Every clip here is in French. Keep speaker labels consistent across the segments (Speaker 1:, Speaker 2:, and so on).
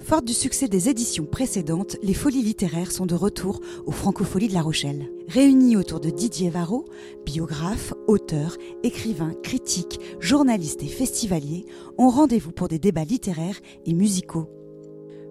Speaker 1: Forte du succès des éditions précédentes, les folies littéraires sont de retour aux Francopholies de La Rochelle. Réunis autour de Didier Varro, biographe, auteur, écrivain, critique, journaliste et festivalier, ont rendez-vous pour des débats littéraires et musicaux.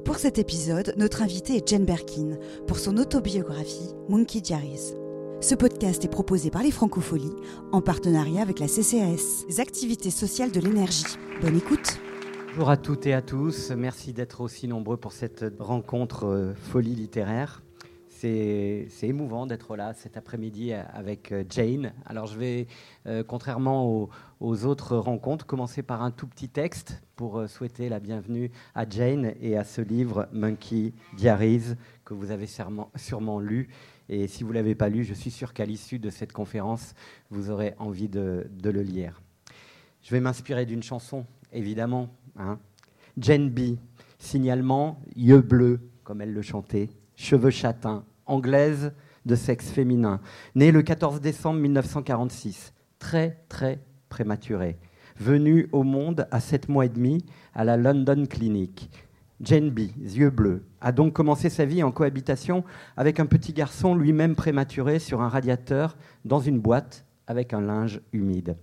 Speaker 1: Pour cet épisode, notre invité est Jane Birkin pour son autobiographie Monkey Diaries. Ce podcast est proposé par les Francopholies en partenariat avec la CCAS, les activités sociales de l'énergie. Bonne écoute!
Speaker 2: Bonjour à toutes et à tous. Merci d'être aussi nombreux pour cette rencontre euh, folie littéraire. C'est émouvant d'être là cet après-midi avec euh, Jane. Alors je vais, euh, contrairement aux, autres rencontres, commencer par un tout petit texte pour souhaiter la bienvenue à Jane et à ce livre Monkey Diaries que vous avez sûrement, lu. Et si vous ne l'avez pas lu, je suis sûr qu'à l'issue de cette conférence, vous aurez envie de le lire. Je vais m'inspirer d'une chanson, évidemment, Hein. Jane B, signalement, yeux bleus, comme elle le chantait, cheveux châtains, anglaise de sexe féminin, née le 14 décembre 1946, très très prématurée, venue au monde à 7 mois et demi à la London Clinic. Jane B, yeux bleus, a donc commencé sa vie en cohabitation avec un petit garçon lui-même prématuré sur un radiateur dans une boîte avec un linge humide.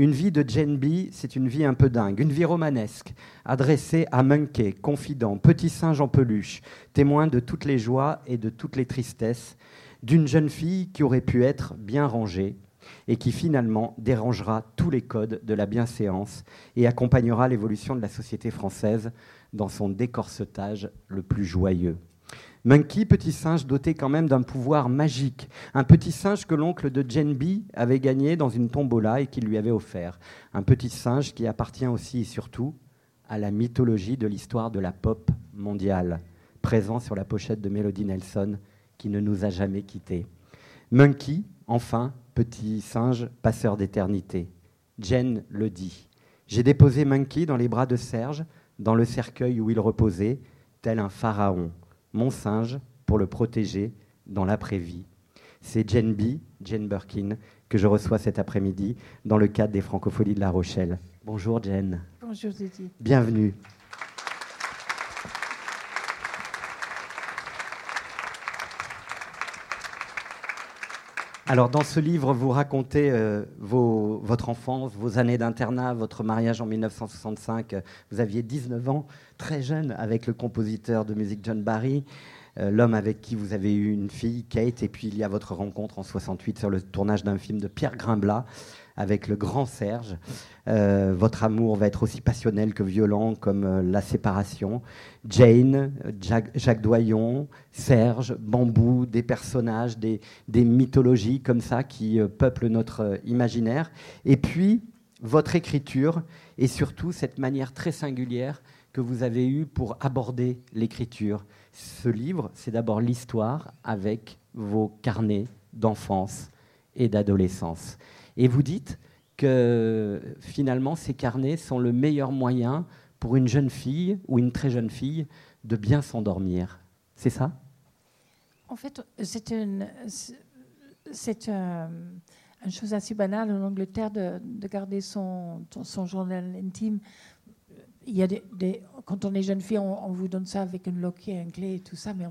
Speaker 2: Une vie de B, c'est une vie un peu dingue, une vie romanesque, adressée à Monkey, confident, petit singe en peluche, témoin de toutes les joies et de toutes les tristesses, d'une jeune fille qui aurait pu être bien rangée et qui finalement dérangera tous les codes de la bienséance et accompagnera l'évolution de la société française dans son décorsetage le plus joyeux. Monkey, petit singe doté quand même d'un pouvoir magique, un petit singe que l'oncle de Jane B avait gagné dans une tombola et qu'il lui avait offert, un petit singe qui appartient aussi et surtout à la mythologie de l'histoire de la pop mondiale, présent sur la pochette de Melody Nelson qui ne nous a jamais quittés. Monkey, enfin, petit singe passeur d'éternité. Jane le dit. J'ai déposé Monkey dans les bras de Serge, dans le cercueil où il reposait, tel un pharaon mon singe pour le protéger dans l'après-vie. C'est Jane B, Jane Birkin, que je reçois cet après-midi dans le cadre des Francopholies de La Rochelle. Bonjour Jane.
Speaker 3: Bonjour Didier.
Speaker 2: Bienvenue. Alors, dans ce livre, vous racontez euh, votre enfance, vos années d'internat, votre mariage en 1965. Vous aviez 19 ans, très jeune, avec le compositeur de musique John Barry, euh, l'homme avec qui vous avez eu une fille, Kate, et puis il y a votre rencontre en 68 sur le tournage d'un film de Pierre Grimblat avec le grand Serge. Euh, votre amour va être aussi passionnel que violent, comme euh, la séparation. Jane, Jacques, Doyon, Serge, Bambou, des personnages, des, mythologies comme ça qui euh, peuplent notre imaginaire. Et puis, votre écriture et surtout cette manière très singulière que vous avez eue pour aborder l'écriture. Ce livre, c'est d'abord l'histoire avec vos carnets d'enfance et d'adolescence. Et vous dites que finalement, ces carnets sont le meilleur moyen pour une jeune fille ou une très jeune fille de bien s'endormir. C'est ça?
Speaker 3: En fait, c'est une, c'est euh, une chose assez banale en Angleterre de, garder son, son journal intime. Il y a des, quand on est jeune fille, on, vous donne ça avec une loquet, une clé et tout ça, mais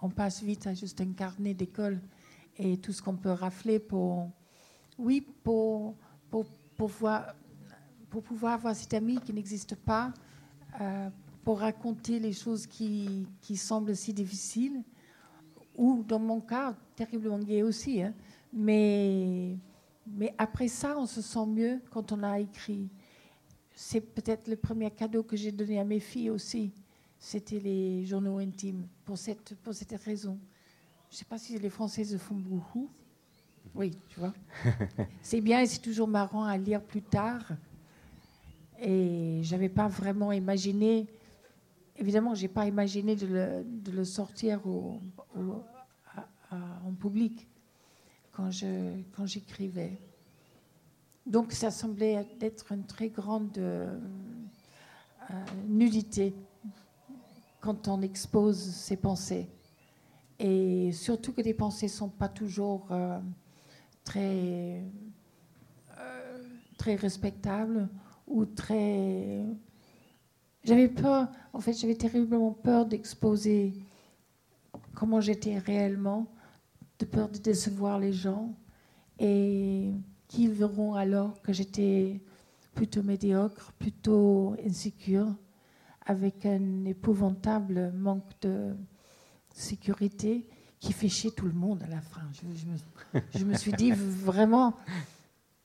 Speaker 3: on passe vite à juste un carnet d'école et tout ce qu'on peut rafler pour, oui, pour, pour, pouvoir, pour pouvoir avoir cet ami qui n'existe pas, euh, pour raconter les choses qui, qui, semblent si difficiles, ou dans mon cas, terriblement gay aussi. Hein. Mais, mais après ça, on se sent mieux quand on a écrit. C'est peut-être le premier cadeau que j'ai donné à mes filles aussi. C'était les journaux intimes, pour cette, pour cette raison. Je ne sais pas si les Françaises font beaucoup. Oui, tu vois. c'est bien et c'est toujours marrant à lire plus tard. Et j'avais pas vraiment imaginé, évidemment, j'ai pas imaginé de le, de le sortir au, en public quand je quand j'écrivais. Donc ça semblait être une très grande euh, nudité quand on expose ses pensées. Et surtout que les pensées ne sont pas toujours euh, très, euh, très respectable ou très j'avais peur, en fait, j'avais terriblement peur d'exposer comment j'étais réellement, de peur de décevoir les gens et qu'ils verront alors que j'étais plutôt médiocre, plutôt insécure, avec un épouvantable manque de sécurité qui fait chier tout le monde à la fin. Je, me, suis dit vraiment,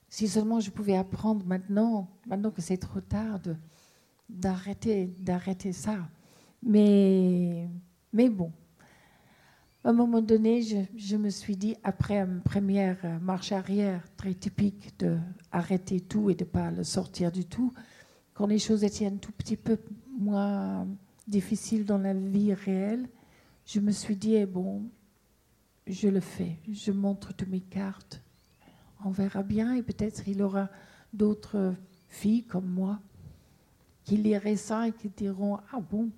Speaker 3: si seulement je pouvais apprendre maintenant, maintenant que c'est trop tard, d'arrêter, d'arrêter ça. Mais, mais bon, à un moment donné, je, me suis dit, après une première marche arrière très typique de arrêter tout et de ne pas le sortir du tout, quand les choses étaient un tout petit peu moins difficiles dans la vie réelle, je me suis dit, eh bon, je le fais, je montre toutes mes cartes, on verra bien et peut-être il aura d'autres filles comme moi qui liraient ça et qui diront, ah bon,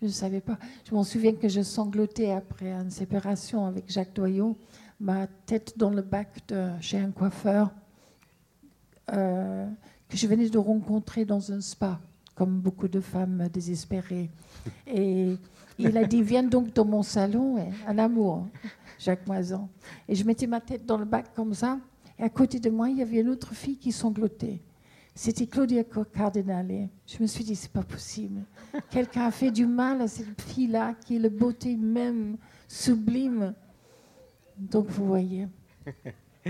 Speaker 3: je ne savais pas. Je m'en souviens que je sanglotais après une séparation avec Jacques Doyon, ma tête dans le bac de, chez un coiffeur euh, que je venais de rencontrer dans un spa, comme beaucoup de femmes désespérées. Et il a dit Viens donc dans mon salon, un amour, Jacques Moisan. Et je mettais ma tête dans le bac comme ça. Et à côté de moi, il y avait une autre fille qui sanglotait. C'était Claudia Cardinale. Je me suis dit, c'est pas possible. Quelqu'un a fait du mal à cette fille-là, qui est la beauté même sublime. Donc vous voyez.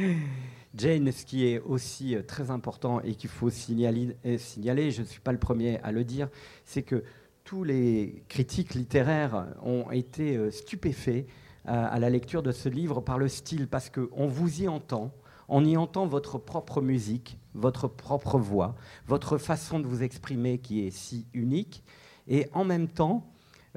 Speaker 2: Jane, ce qui est aussi euh, très important et qu'il faut signaler, euh, signaler je ne suis pas le premier à le dire, c'est que tous les critiques littéraires ont été euh, stupéfaits à la lecture de ce livre par le style, parce qu'on vous y entend, on y entend votre propre musique, votre propre voix, votre façon de vous exprimer qui est si unique. Et en même temps,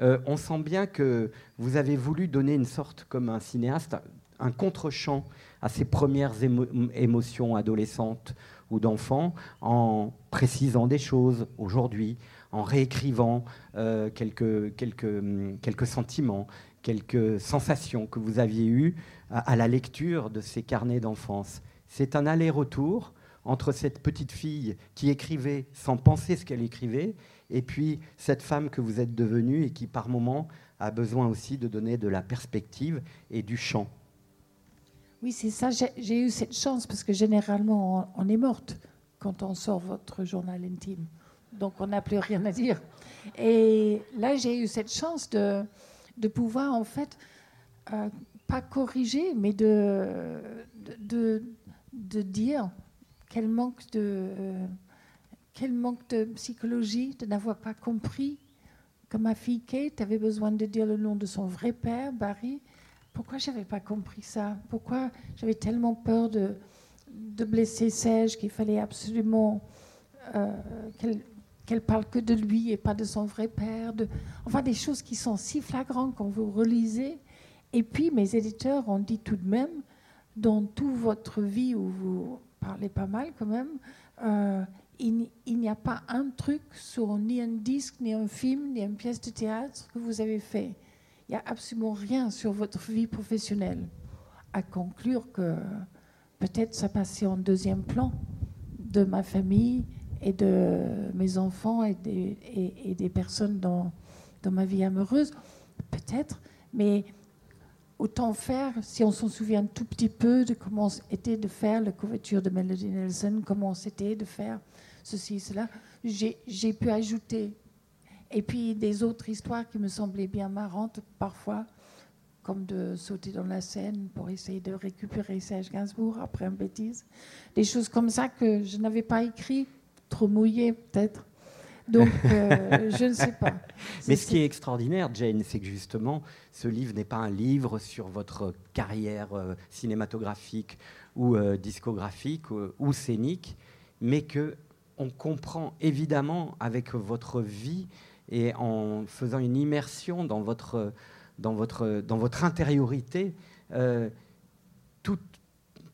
Speaker 2: euh, on sent bien que vous avez voulu donner une sorte, comme un cinéaste, un contre-champ à ces premières émotions adolescentes ou d'enfants en précisant des choses aujourd'hui, en réécrivant euh, quelques, quelques, quelques sentiments, quelques sensations que vous aviez eues à, la lecture de ces carnets d'enfance. C'est un aller-retour entre cette petite fille qui écrivait sans penser ce qu'elle écrivait, et puis cette femme que vous êtes devenue et qui par moments a besoin aussi de donner de la perspective et du chant.
Speaker 3: Oui, c'est ça. J'ai eu cette chance parce que généralement on est morte quand on sort votre journal intime. Donc on n'a plus rien à dire. Et là, j'ai eu cette chance de, de pouvoir en fait euh, pas corriger, mais de, de, dire quel manque de, quel manque de psychologie de n'avoir pas compris que ma fille Kate avait besoin de dire le nom de son vrai père, Barry. Pourquoi j'avais pas compris ça? Pourquoi j'avais tellement peur de, de blesser Serge qu'il fallait absolument euh, qu'elle parle que de lui et pas de son vrai père. De... Enfin, des choses qui sont si flagrantes quand vous relisez. Et puis, mes éditeurs ont dit tout de même, dans toute votre vie où vous parlez pas mal quand même, euh, il, n'y a pas un truc sur ni un disque, ni un film, ni une pièce de théâtre que vous avez fait. Il n'y a absolument rien sur votre vie professionnelle. À conclure que peut-être ça passait en deuxième plan de ma famille et de mes enfants et des, personnes dans, ma vie amoureuse, peut-être, mais autant faire, si on s'en souvient un tout petit peu de comment c'était de faire la couverture de Melody Nelson, comment c'était de faire ceci, cela, j'ai pu ajouter. Et puis des autres histoires qui me semblaient bien marrantes parfois, comme de sauter dans la Seine pour essayer de récupérer Serge Gainsbourg après une bêtise. Des choses comme ça que je n'avais pas écrit, trop mouillé peut-être. Donc, euh, je ne sais pas.
Speaker 2: Mais ce qui est extraordinaire, Jane, c'est que justement, ce livre n'est pas un livre sur votre carrière euh, cinématographique ou euh, discographique ou scénique, mais que on comprend évidemment avec votre vie et en faisant une immersion dans votre, dans votre, dans votre intériorité, toute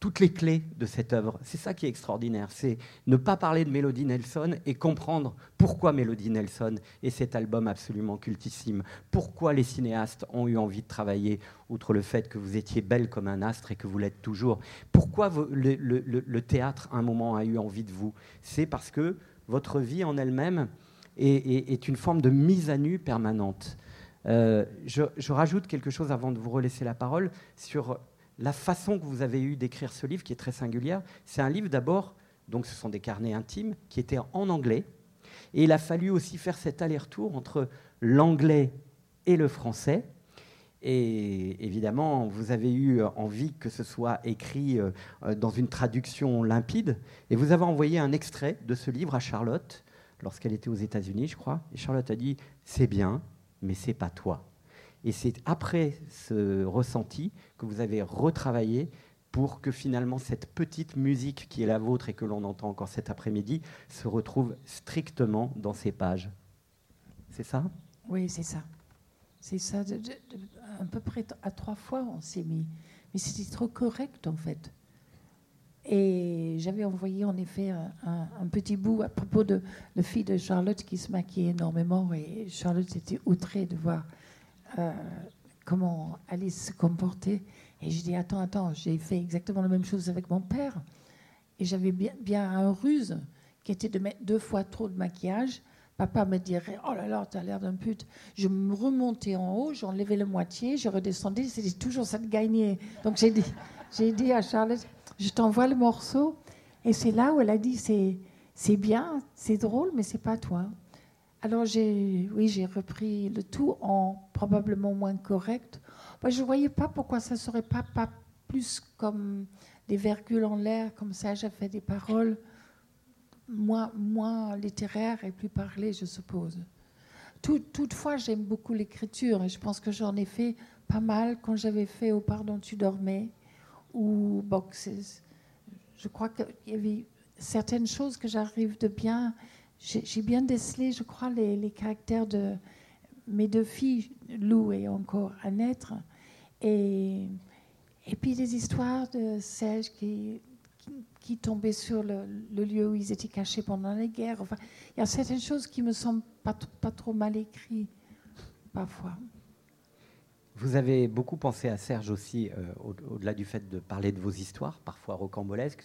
Speaker 2: toutes les clés de cette œuvre. C'est ça qui est extraordinaire, c'est ne pas parler de Mélodie Nelson et comprendre pourquoi Mélodie Nelson est cet album absolument cultissime, pourquoi les cinéastes ont eu envie de travailler, outre le fait que vous étiez belle comme un astre et que vous l'êtes toujours, pourquoi le, théâtre, à un moment, a eu envie de vous? C'est parce que votre vie en elle-même est, une forme de mise à nu permanente. Euh, je, rajoute quelque chose avant de vous relaisser la parole sur la façon que vous avez eu d'écrire ce livre, qui est très singulière. C'est un livre d'abord, donc ce sont des carnets intimes, qui étaient en anglais. Et il a fallu aussi faire cet aller-retour entre l'anglais et le français. Et évidemment, vous avez eu envie que ce soit écrit euh, dans une traduction limpide. Et vous avez envoyé un extrait de ce livre à Charlotte lorsqu'elle était aux États-Unis, je crois. Et Charlotte a dit C'est bien, mais c'est pas toi. Et c'est après ce ressenti que vous avez retravaillé pour que finalement cette petite musique qui est la vôtre et que l'on entend encore cet après-midi se retrouve strictement dans ces pages. C'est ça?
Speaker 3: Oui, c'est ça. C'est ça. à peu près à trois fois, on s'est mis. Mais c'était trop correct, en fait. Et j'avais envoyé en effet un, petit bout à propos de la fille de Charlotte qui se maquillait énormément. Et Charlotte était outrée de voir euh, comment Alice se comportait. Et je dis Attends, attends, j'ai fait exactement la même chose avec mon père. Et j'avais bien, bien un ruse qui était de mettre deux fois trop de maquillage Papa me dirait Oh là là, tu as l'air d'un pute. Je me remontais en haut, j'enlevais la moitié, je redescendais, c'était toujours ça de gagner. Donc j'ai dit, j'ai dit à Charlotte Je t'envoie le morceau. Et c'est là où elle a dit C'est, c'est bien, c'est drôle, mais c'est pas toi. Alors j'ai, oui, j'ai repris le tout en probablement moins correct. je ne voyais pas pourquoi ça ne serait pas, pas plus comme des virgules en l'air, comme ça, j'ai fait des paroles moins, moins littéraire et plus parlé, je suppose. toutefois, j'aime beaucoup l'écriture et je pense que j'en ai fait pas mal quand j'avais fait Au pardon, tu dormais ou Boxes. Je crois qu'il y avait certaines choses que j'arrive de bien. J'ai bien décelé, je crois, les, les, caractères de mes deux filles, Lou et encore à naître. Et, et puis des histoires de Serge qui qui tombaient sur le, lieu où ils étaient cachés pendant la guerre. Enfin, il y a certaines choses qui me semblent pas, pas trop mal écrites parfois.
Speaker 2: Vous avez beaucoup pensé à Serge aussi, euh, au-delà du fait de parler de vos histoires, parfois rocambolesques.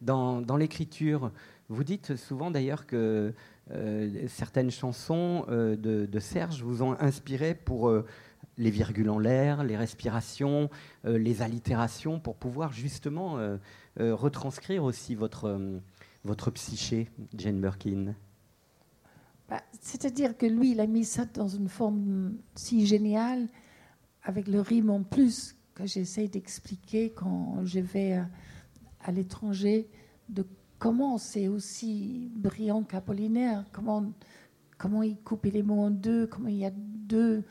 Speaker 2: Dans, dans l'écriture, vous dites souvent d'ailleurs que euh, certaines chansons euh, de, Serge vous ont inspiré pour les virgules en l'air, les respirations, les allitérations, pour pouvoir justement euh, retranscrire aussi votre, euh, votre psyché, Jane Birkin.
Speaker 3: Bah, C'est-à-dire que lui, il a mis ça dans une forme si géniale, avec le rime en plus, que j'essaie d'expliquer quand je vais à, l'étranger, comment c'est aussi brillant qu'Apollinaire, comment, comment il coupe les mots en deux, comment il y a deux,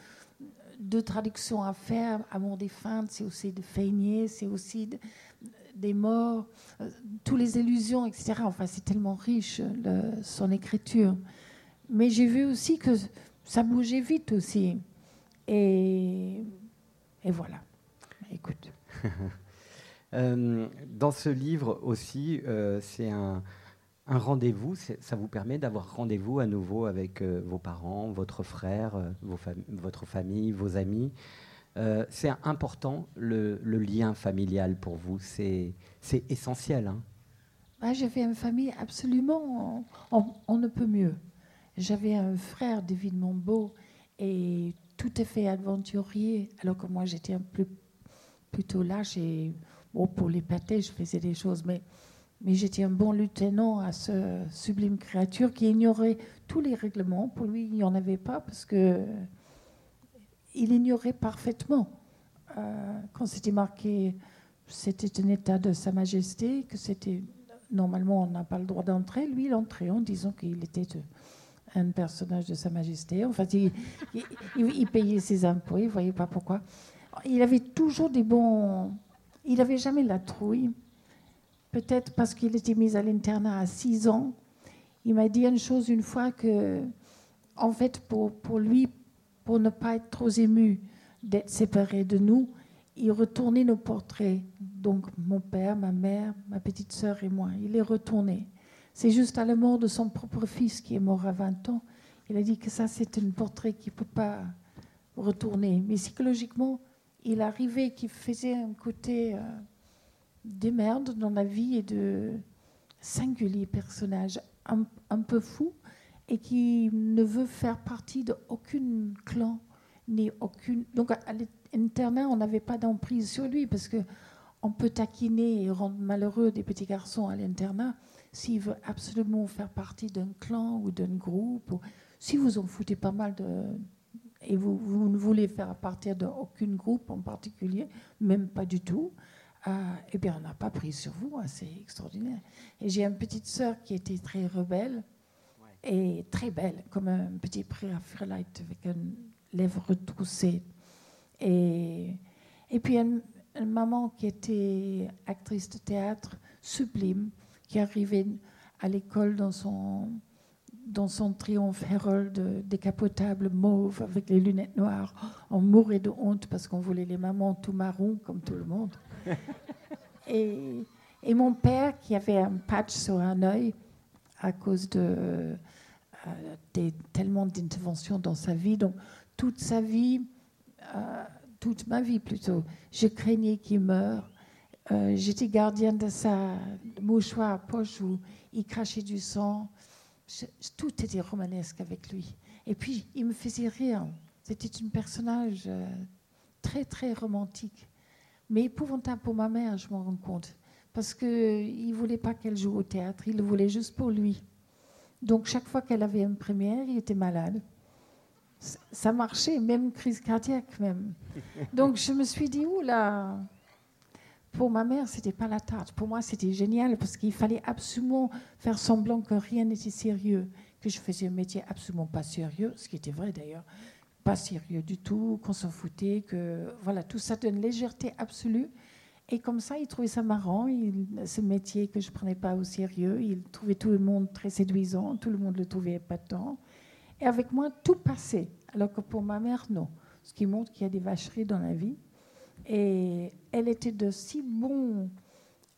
Speaker 3: deux traductions à faire? Amour des feintes, c'est aussi de feigner, c'est aussi de, des morts, euh, toutes les illusions, etc. Enfin, c'est tellement riche, son écriture. Mais j'ai vu aussi que ça bougeait vite aussi. Et, et voilà. Écoute.
Speaker 2: Euh, dans ce livre aussi, euh, c'est un, rendez-vous. Ça vous permet d'avoir rendez-vous à nouveau avec vos parents, votre frère, votre famille, vos amis. Euh, c'est important le, lien familial pour vous, c'est essentiel. Hein.
Speaker 3: J'avais une famille absolument, on, ne peut mieux. J'avais un frère, David Monbeau, et tout est fait aventurier, alors que moi j'étais un peu plutôt lâche et pour les pâtés, je faisais des choses, mais, mais j'étais un bon lieutenant à ce sublime créature qui ignorait tous les règlements. Pour lui, il n'y en avait pas parce que il ignorait parfaitement euh, quand c'était marqué c'était un état de Sa Majesté, que c'était normalement on n'a pas le droit d'entrer. Lui, il entrait en disant qu'il était un personnage de Sa Majesté. En fait, il, payait ses impôts, il ne voyait pas pourquoi. Il avait toujours des bons. Il n'avait jamais la trouille. Peut-être parce qu'il était mis à l'internat à 6 ans. Il m'a dit une chose une fois que, en fait, pour, lui, pour ne pas être trop ému d'être séparé de nous, il retournait nos portraits. Donc mon père, ma mère, ma petite sœur et moi. Il les retournait. C'est juste à la mort de son propre fils qui est mort à 20 ans. Il a dit que ça, c'est un portrait qui ne peut pas retourner. Mais psychologiquement, il arrivait qu'il faisait un côté euh, des merdes dans la vie et de singulier personnage, un, peu fou. et qui ne veut faire partie d'aucun clan, ni aucune. Donc à l'internat, on n'avait pas d'emprise sur lui parce que on peut taquiner et rendre malheureux des petits garçons à l'internat s'il veut absolument faire partie d'un clan ou d'un groupe. Ou, si vous en foutez pas mal de, et vous, vous ne voulez faire partir d'aucun groupe en particulier, même pas du tout, euh, eh bien, on n'a pas pris sur vous. Hein, c'est extraordinaire. Et j'ai une petite sœur qui était très rebelle et très belle, comme un petit préaphrodite avec une lèvre retroussée. Et, et puis une, maman qui était actrice de théâtre sublime, qui arrivait à l'école dans son, dans son triomphe Harold décapotable mauve avec les lunettes noires. On mourait de honte parce qu'on voulait les mamans tout marron comme tout le monde. et, et, mon père qui avait un patch sur un œil à cause de euh, tellement d'interventions dans sa vie. Donc, toute sa vie, euh, toute ma vie plutôt, je craignais qu'il meure. Euh, j'étais gardienne de sa mouchoir à poche où il crachait du sang. Tout était romanesque avec lui. Et puis, il me faisait rire. C'était un personnage très, très romantique. Mais épouvantable pour ma mère, je m'en rends compte. Parce qu'il ne voulait pas qu'elle joue au théâtre, il le voulait juste pour lui. Donc chaque fois qu'elle avait une première, il était malade. Ça marchait, même crise cardiaque même. Donc je me suis dit, oula, pour ma mère, c'était pas la tarte. Pour moi, c'était génial parce qu'il fallait absolument faire semblant que rien n'était sérieux, que je faisais un métier absolument pas sérieux, ce qui était vrai d'ailleurs, pas sérieux du tout, qu'on s'en foutait, que voilà, tout ça d'une légèreté absolue. Et comme ça, il trouvait ça marrant, il, ce métier que je prenais pas au sérieux. Il trouvait tout le monde très séduisant, tout le monde le trouvait épatant. Et avec moi, tout passait, alors que pour ma mère, non. Ce qui montre qu'il y a des vacheries dans la vie. Et elle était de si bonne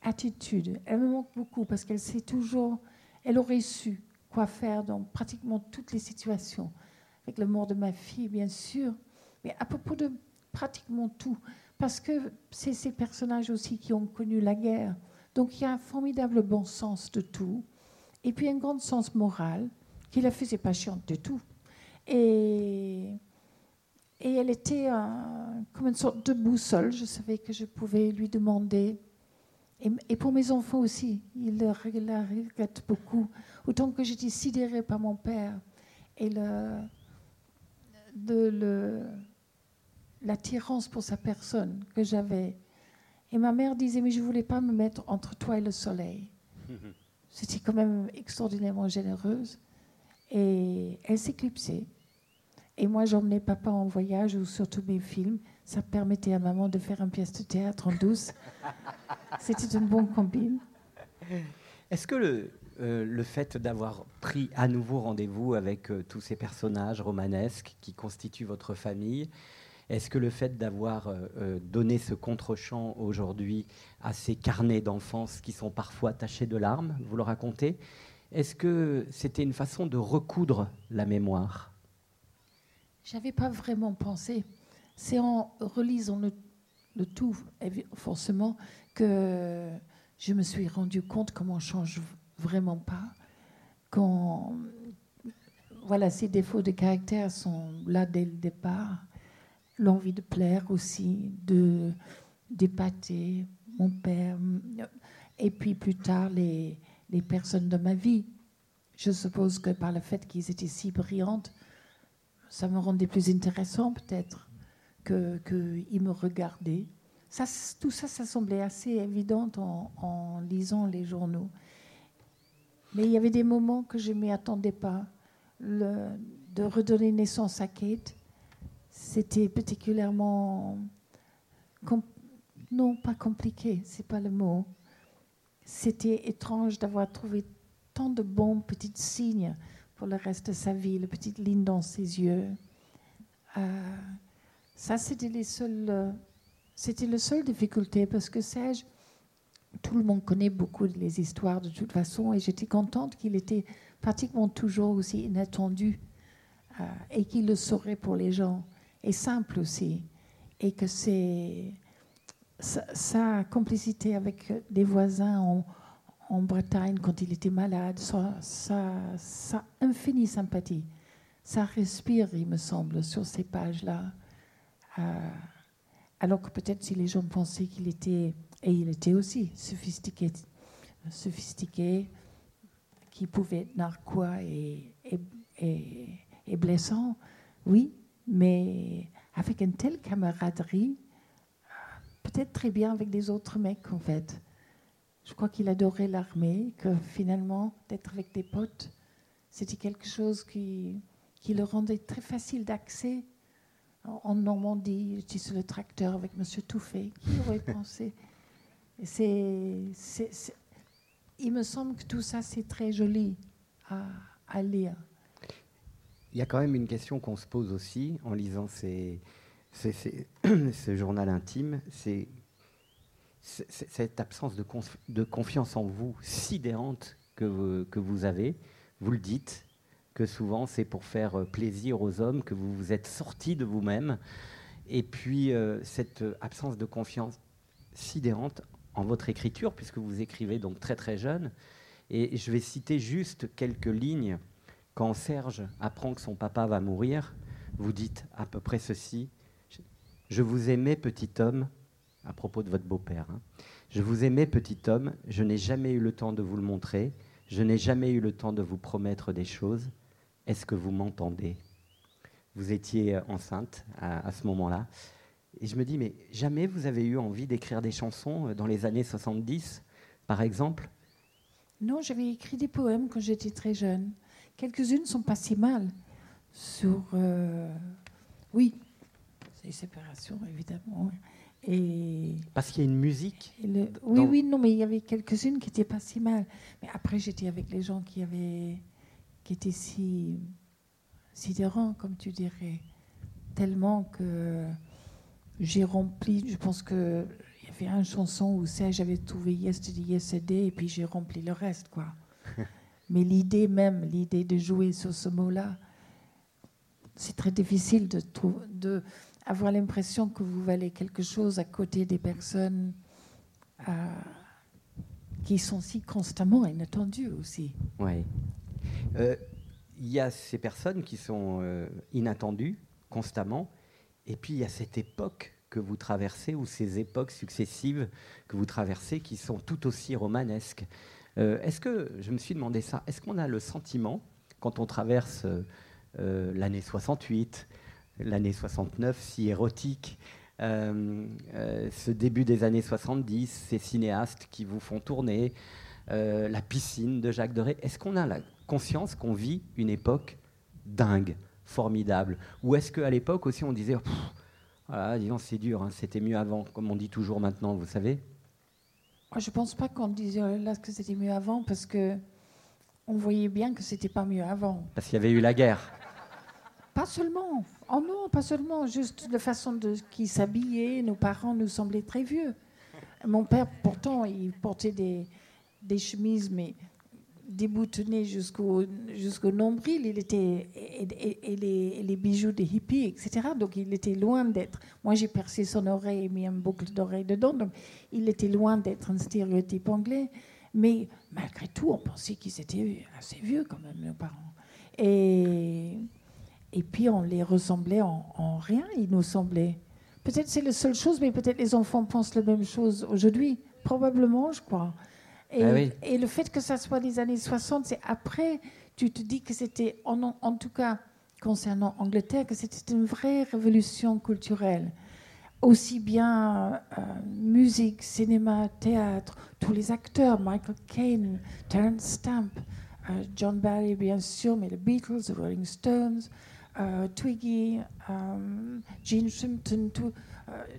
Speaker 3: attitude. Elle me manque beaucoup parce qu'elle sait toujours, elle aurait su quoi faire dans pratiquement toutes les situations. Avec le mort de ma fille, bien sûr, mais à propos de pratiquement tout parce que c'est ces personnages aussi qui ont connu la guerre. Donc il y a un formidable bon sens de tout, et puis un grand sens moral qui la faisait pas chiante du tout. Et, et elle était comme une sorte de boussole. Je savais que je pouvais lui demander. Et, pour mes enfants aussi, ils la regrettent beaucoup. Autant que j'étais sidérée par mon père et le, de l'attirance pour sa personne que j'avais. Et ma mère disait, mais je ne voulais pas me mettre entre toi et le soleil. C'était quand même extraordinairement généreuse. Et elle s'éclipsait. Et moi, j'emmenais papa en voyage ou surtout mes films. Ça permettait à maman de faire une pièce de théâtre en douce. C'était une bonne combine.
Speaker 2: Est-ce que le, euh, le fait d'avoir pris à nouveau rendez-vous avec euh, tous ces personnages romanesques qui constituent votre famille, est-ce que le fait d'avoir euh, euh, donné ce contre-champ aujourd'hui à ces carnets d'enfance qui sont parfois tachés de larmes, vous le racontez, est-ce que c'était une façon de recoudre la mémoire?
Speaker 3: J'avais pas vraiment pensé. C'est en relisant le, tout, forcément, que je me suis rendu compte qu'on change vraiment pas. Quand voilà, ces défauts de caractère sont là dès le départ l'envie de plaire aussi, de d'épater mon père, et puis plus tard les, les personnes de ma vie. Je suppose que par le fait qu'ils étaient si brillantes, ça me rendait plus intéressant peut-être que me regardaient. Ça, tout ça, ça semblait assez évident en, lisant les journaux. Mais il y avait des moments que je ne m'y attendais pas. De redonner naissance à Kate, c'était particulièrement. Non, pas compliqué, c'est pas le mot. C'était étrange d'avoir trouvé tant de bons petits signes le reste de sa vie, les petites lignes dans ses yeux. Euh, ça, c'était les seuls. C'était la seule difficulté parce que Serge, tout le monde connaît beaucoup les histoires de toute façon et j'étais contente qu'il était pratiquement toujours aussi inattendu euh, et qu'il le saurait pour les gens est simple aussi. Et que c'est sa, complicité avec des voisins, on, en Bretagne quand il était malade, sa, sa, sa infinie sympathie. Ça respire, il me semble, sur ces pages-là. Euh, alors que peut-être si les gens pensaient qu'il était, et il était aussi sophistiqué, sophistiqué qui pouvait être narquois et, et, et, blessant, oui, mais avec une telle camaraderie, peut-être très bien avec des autres mecs en fait. Je crois qu'il adorait l'armée, que finalement, d'être avec des potes, c'était quelque chose qui, qui le rendait très facile d'accès. En Normandie, j'étais sur le tracteur avec M. Touffet, qui aurait pensé? C'est, Il me semble que tout ça, c'est très joli à, à, lire.
Speaker 2: Il y a quand même une question qu'on se pose aussi en lisant ces, ce journal intime, c'est cette absence de, confiance en vous sidérante que vous, que vous avez. Vous le dites, que souvent c'est pour faire euh, plaisir aux hommes que vous vous êtes sorti de vous-même. Et puis euh, cette absence de confiance sidérante en votre écriture, puisque vous écrivez donc très très jeune. Et je vais citer juste quelques lignes. Quand Serge apprend que son papa va mourir, vous dites à peu près ceci. Je vous aimais, petit homme, à propos de votre beau-père. Hein. Je vous aimais, petit homme, je n'ai jamais eu le temps de vous le montrer, je n'ai jamais eu le temps de vous promettre des choses, est-ce que vous m'entendez? Vous étiez euh, enceinte à, ce moment-là. Et je me dis, mais jamais vous avez eu envie d'écrire des chansons euh, dans les années 70, par exemple?
Speaker 3: Non, j'avais écrit des poèmes quand j'étais très jeune. Quelques-unes sont pas si mal. Sur. Euh, oui, c'est séparation, évidemment. Et
Speaker 2: Parce qu'il y a une musique
Speaker 3: Oui, oui, non, mais il y avait quelques-unes qui n'étaient pas si mal. Mais après, j'étais avec les gens qui avaient qui était si sidérant, comme tu dirais, tellement que j'ai rempli. Je pense que il y avait une chanson où j'avais trouvé Yesterday, Yesterday, et puis j'ai rempli le reste, quoi. Mais l'idée même, l'idée de jouer sur ce mot-là, c'est très difficile de, de avoir l'impression que vous valez quelque chose à côté des personnes euh, qui sont si constamment inattendues aussi.
Speaker 2: Oui. Euh, il y a ces personnes qui sont euh, inattendues constamment, et puis il y a cette époque que vous traversez, ou ces époques successives que vous traversez, qui sont tout aussi romanesques. Est-ce que, je me suis demandé ça, est-ce qu'on a le sentiment, quand on traverse l'année 68, l'année 69, si érotique, ce début des années 70, ces cinéastes qui vous font tourner, la piscine de Jacques Deray, est-ce qu'on a la conscience qu'on vit une époque dingue, formidable? Ou est-ce qu'à l'époque aussi on disait, voilà, disons c'est dur, hein, c'était mieux avant, comme on dit toujours maintenant, vous savez?
Speaker 3: Je ne pense pas qu'on disait là que c'était mieux avant, parce que on voyait bien que c'était pas mieux avant.
Speaker 2: Parce qu'il y avait eu la guerre.
Speaker 3: Pas seulement. Oh non, pas seulement. Juste la façon de qui s'habillait. Nos parents nous semblaient très vieux. Mon père, pourtant, il portait des, chemises, mais déboutonné jusqu'au nombril, il était et, les, les, bijoux des hippies, etc. Donc il était loin d'être. Moi j'ai percé son oreille et mis un boucle d'oreille dedans, donc il était loin d'être un stéréotype anglais. Mais malgré tout, on pensait qu'ils étaient assez vieux quand même, nos parents. Et et puis on les ressemblait en, en rien. Ils nous semblaient. Peut-être c'est la seule chose, mais peut-être les enfants pensent la même chose aujourd'hui. Probablement, je crois. Ah et, le fait que ça soit les années 60, c'est après, tu te dis que c'était, en, en, tout cas concernant Angleterre, que c'était une vraie révolution culturelle. Aussi bien euh, musique, cinéma, théâtre, tous les acteurs, Michael Caine, Terence Stamp, euh, John Barry bien sûr, mais les Beatles, les Rolling Stones, euh, Twiggy, Gene Shrimpton,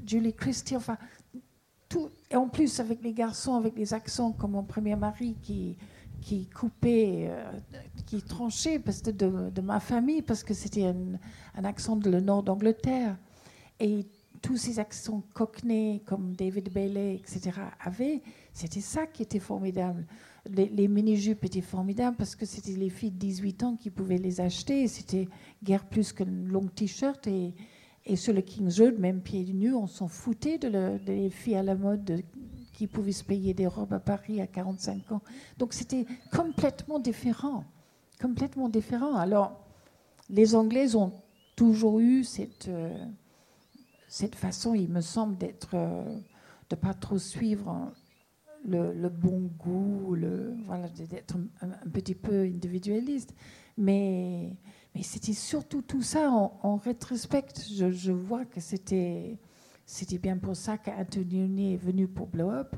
Speaker 3: Julie Christie, enfin et en plus, avec les garçons, avec les accents, comme mon premier mari qui, qui coupait, euh, qui tranchait parce de, de, ma famille, parce que c'était un, accent de le nord d'Angleterre. Et tous ces accents cockney, comme David Bailey, etc., avaient, c'était ça qui était formidable. Les, mini-jupes étaient formidables parce que c'était les filles de 18 ans qui pouvaient les acheter. C'était guère plus qu'un long t-shirt et, et sur le King's Road, même pieds nus, on s'en foutait de, les filles à la mode qui pouvait se payer des robes à Paris à 45 ans. Donc c'était complètement différent. Complètement différent. Alors, les Anglais ont toujours eu cette, euh, cette façon, il me semble, d'être, euh, de pas trop suivre le, bon goût, le, voilà, d'être un, petit peu individualiste. Mais, mais c'était surtout tout ça. En, rétrospect, je, je, vois que c'était, c'était bien pour ça qu'Antonioni est venu pour Blow Up,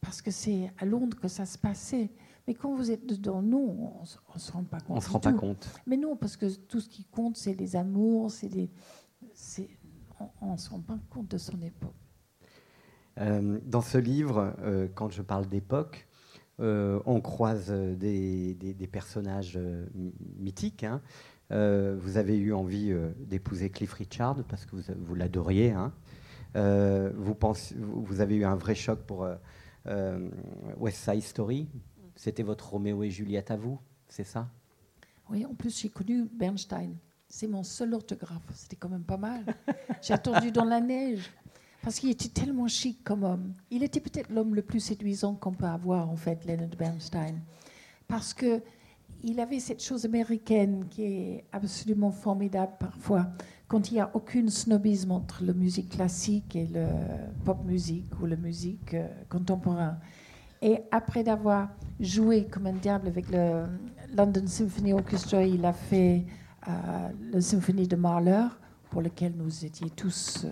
Speaker 3: parce que c'est à Londres que ça se passait. Mais quand vous êtes dedans, nous, on ne se rend pas compte.
Speaker 2: On se rend pas compte.
Speaker 3: Mais non, parce que tout ce qui compte, c'est les amours, c'est les. On ne se rend pas compte de son époque.
Speaker 2: Euh, dans ce livre, euh, quand je parle d'époque, euh, on croise des, personnages mythiques. Hein. vous avez eu envie d'épouser Cliff Richard parce que vous, l'adoriez. Hein. vous, vous, avez eu un vrai choc pour West Side Story. C'était votre Roméo et Juliette à vous, c'est ça?
Speaker 3: Oui, en plus j'ai connu Bernstein. C'est mon seul orthographe. C'était quand même pas mal. J'ai attendu dans la neige. Parce qu'il était tellement chic comme homme. Il était peut-être l'homme le plus séduisant qu'on peut avoir, en fait, Leonard Bernstein. Parce que il avait cette chose américaine qui est absolument formidable parfois, quand il n'y a aucun snobisme entre la musique classique et la pop musique ou la musique euh, contemporaine. Et après d'avoir joué comme un diable avec le London Symphony Orchestra, il a fait euh, la symphonie de Mahler, pour lequel nous étions tous euh,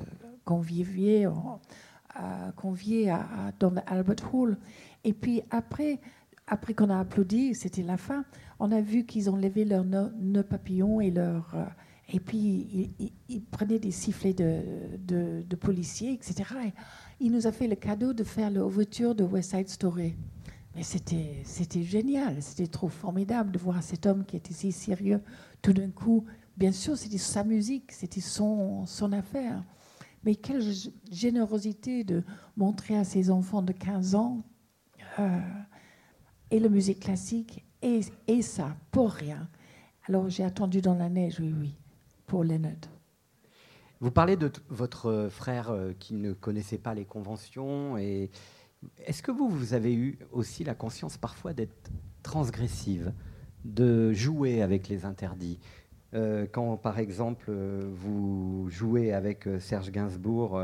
Speaker 3: conviés, euh, conviés à, dans l'Albert Hall. Et puis après, après qu'on a applaudi, c'était la fin, on a vu qu'ils ont levé leurs nœuds papillons et leur... Euh, et puis, ils, prenaient des sifflets de, policiers, etc. Et il nous a fait le cadeau de faire l'ouverture de West Side Story. Mais c'était, c'était génial, c'était trop formidable de voir cet homme qui était si sérieux. Tout d'un coup, bien sûr, c'était sa musique, c'était son, son affaire. Mais quelle générosité de montrer à ses enfants de 15 ans euh, et la musique classique et, ça, pour rien. Alors j'ai attendu dans la neige, oui, oui, pour Leonard.
Speaker 2: Vous parlez de votre frère euh, qui ne connaissait pas les conventions. Et est-ce que vous, vous avez eu aussi la conscience parfois d'être transgressive, de jouer avec les interdits? Euh, quand, par exemple, euh, vous jouez avec euh, Serge Gainsbourg,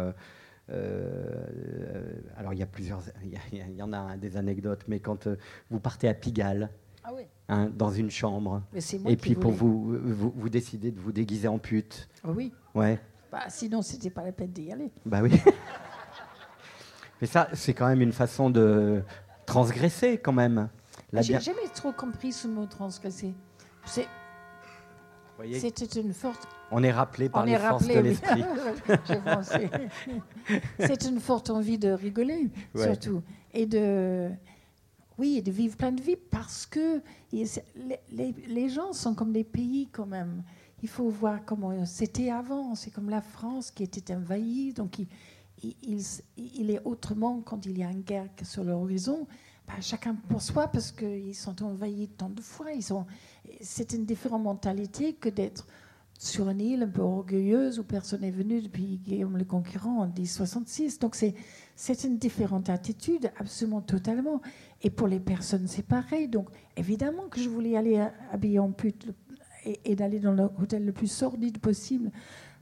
Speaker 2: alors il y a plusieurs, il y, en a des anecdotes, mais quand vous partez à Pigalle, ah hein, dans une chambre, et puis pour vous, vous, décidez de vous déguiser en pute.
Speaker 3: Ah oui.
Speaker 2: Ouais.
Speaker 3: Bah, sinon, c'était pas la peine d'y aller.
Speaker 2: Bah oui. mais ça, c'est quand même une façon de transgresser, quand même.
Speaker 3: J'ai jamais trop compris ce mot transgresser. C'est c'était une forte.
Speaker 2: On est rappelé par les forces de l'esprit.
Speaker 3: C'est une forte envie de rigoler, surtout. Et de. Oui, de vivre plein de vie parce que les, les, gens sont comme des pays quand même. Il faut voir comment c'était avant. C'est comme la France qui était envahie. Donc il, il, il, est autrement quand il y a une guerre sur l'horizon. Bah, chacun pour soi parce qu'ils sont envahis tant de fois. Ils sont, c'est une différente mentalité que d'être sur une île un peu orgueilleuse où personne n'est venu depuis Guillaume le Conquérant en 1066. Donc c'est, c'est une différente attitude, absolument totalement. Et pour les personnes, c'est pareil. Donc évidemment que je voulais aller habiller en pute et, d'aller dans l'hôtel le plus sordide possible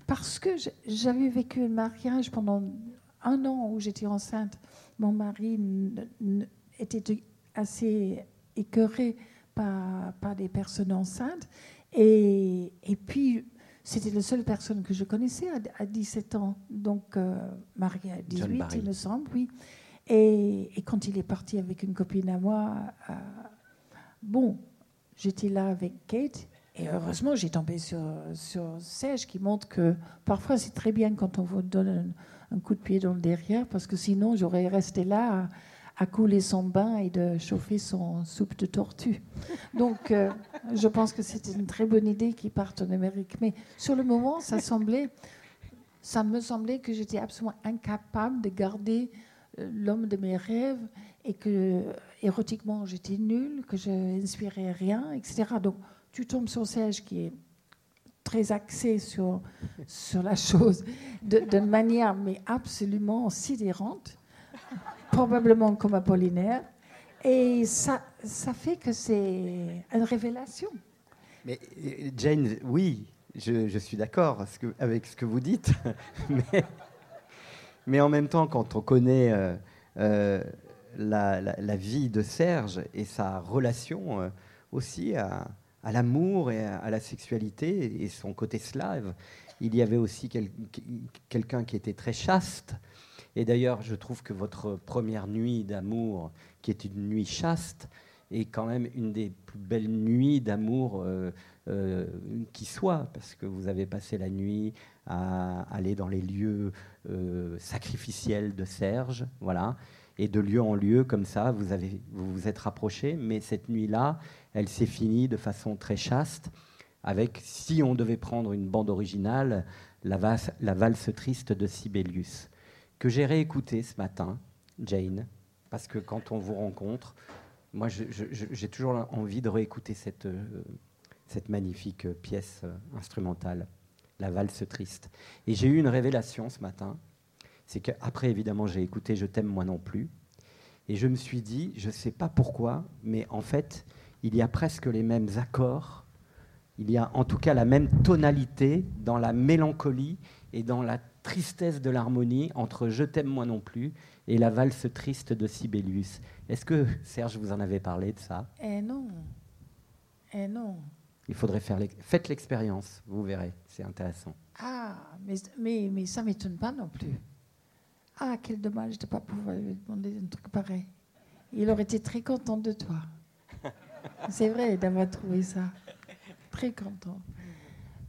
Speaker 3: parce que j'avais vécu un mariage pendant un an où j'étais enceinte. Mon mari était assez écœuré par des personnes enceintes. Et, et puis, c'était la seule personne que je connaissais à, 17 ans, donc euh, mariée à 18, il me semble, oui. Et, et, quand il est parti avec une copine à moi, euh, bon, j'étais là avec Kate, et heureusement, j'ai tombé sur, sur Serge qui montre que parfois c'est très bien quand on vous donne un, un, coup de pied dans le derrière, parce que sinon j'aurais resté là à couler son bain et de chauffer son soupe de tortue. Donc, euh, je pense que c'était une très bonne idée qu'il parte en Amérique. Mais sur le moment, ça me semblait que j'étais absolument incapable de garder euh, l'homme de mes rêves et que érotiquement j'étais nulle, que je n'inspirais rien, etc. Donc, tu tombes sur Serge qui est très axé sur, sur la chose d'une manière mais absolument sidérante probablement comme Apollinaire. Et ça, ça fait que c'est une révélation.
Speaker 2: Mais euh, Jane, oui, je, suis d'accord avec ce que vous dites. mais, mais, en même temps, quand on connaît euh, euh, la, vie de Serge et sa relation aussi à, l'amour et à, la sexualité et son côté slave, il y avait aussi quelqu'un qui était très chaste. Et d'ailleurs, je trouve que votre première nuit d'amour, qui est une nuit chaste, est quand même une des plus belles nuits d'amour euh, euh, qui soit, parce que vous avez passé la nuit à aller dans les lieux euh, sacrificiels de Serge, voilà, et de lieu en lieu comme ça, vous vous êtes rapprochés, mais cette nuit-là, elle s'est finie de façon très chaste, avec, si on devait prendre une bande originale, la, valse, la valse triste de Sibelius que j'ai réécouté ce matin, Jane, parce que quand on vous rencontre, moi j'ai toujours envie de réécouter cette, euh, magnifique pièce euh, instrumentale, La valse triste. Et j'ai eu une révélation ce matin, c'est qu'après évidemment j'ai écouté Je t'aime moi non plus, et je me suis dit, je ne sais pas pourquoi, mais en fait, il y a presque les mêmes accords, il y a en tout cas la même tonalité dans la mélancolie et dans la tristesse de l'harmonie entre Je t'aime moi non plus et la valse triste de Sibelius. Est-ce que, Serge, vous en avez parlé de ça?
Speaker 3: Eh non. Eh non.
Speaker 2: Il faudrait faire... Faites l'expérience, vous verrez, c'est intéressant.
Speaker 3: Ah, mais, mais, mais ça ne m'étonne pas non plus. Ah, quel dommage de ne pas pouvoir lui demander un truc pareil. Il aurait été très content de toi. c'est vrai d'avoir trouvé ça. Très content.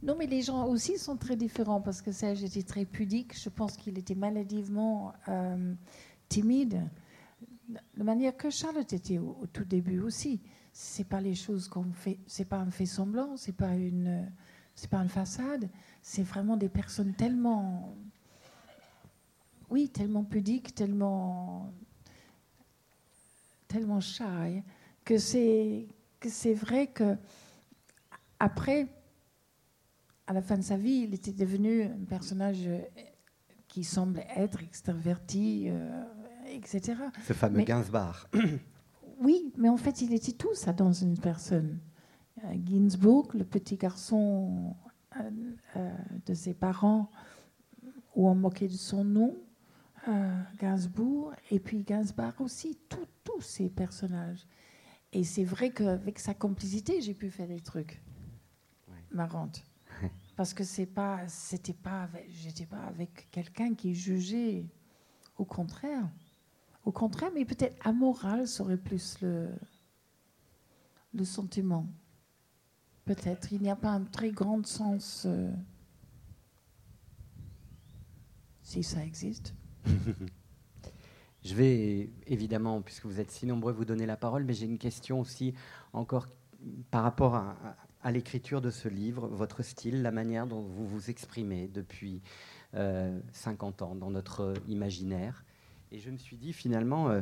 Speaker 3: Non, mais les gens aussi sont très différents parce que Serge était très pudique. Je pense qu'il était maladivement euh, timide. De manière que Charlotte était au, tout début aussi. C'est pas les choses qu'on fait. C'est pas un fait semblant. C'est pas pas une façade. C'est vraiment des personnes tellement. Oui, tellement pudiques, tellement. tellement shy que c'est vrai que après à la fin de sa vie, il était devenu un personnage euh, qui semble être extraverti, euh, etc.
Speaker 2: Ce fameux Gainsbourg.
Speaker 3: oui, mais en fait, il était tout ça dans une personne. Euh, Gainsbourg, le petit garçon de ses parents, où on moquait de son nom, Gainsbourg, et puis Gainsbourg aussi, tous ces personnages. Et c'est vrai qu'avec sa complicité, j'ai pu faire des trucs marrants parce que c'est pas, c'était pas, j'étais pas avec quelqu'un qui jugeait. Au contraire, au contraire, mais peut-être amoral serait plus le, le sentiment. Peut-être, il n'y a pas un très grand sens, euh, si ça existe.
Speaker 2: Je vais évidemment, puisque vous êtes si nombreux, vous donner la parole, mais j'ai une question aussi encore par rapport à, à l'écriture de ce livre, votre style, la manière dont vous vous exprimez depuis 50 euh, ans dans notre imaginaire. Et je me suis dit, finalement, euh,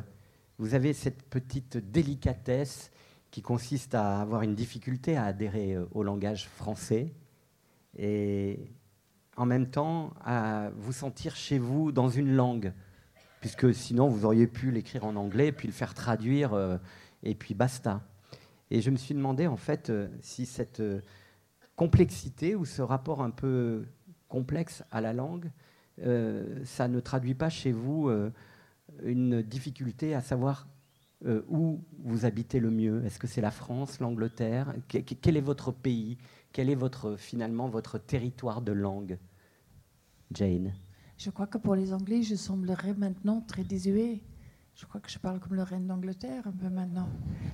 Speaker 2: vous avez cette petite délicatesse qui consiste à avoir une difficulté à adhérer euh, au langage français et en même temps à vous sentir chez vous dans une langue, puisque sinon vous auriez pu l'écrire en anglais, puis le faire traduire, et puis basta. Et je me suis demandé en fait euh, si cette euh, complexité ou ce rapport un peu complexe à la langue, euh, ça ne traduit pas chez vous une difficulté à savoir où vous habitez le mieux. Est-ce que c'est la France, l'Angleterre? Quel est votre pays? Quel est votre, finalement votre territoire de langue? Jane
Speaker 3: Je crois que pour les Anglais, je semblerais maintenant très désuet. Je crois que je parle comme le reine d'Angleterre un peu maintenant.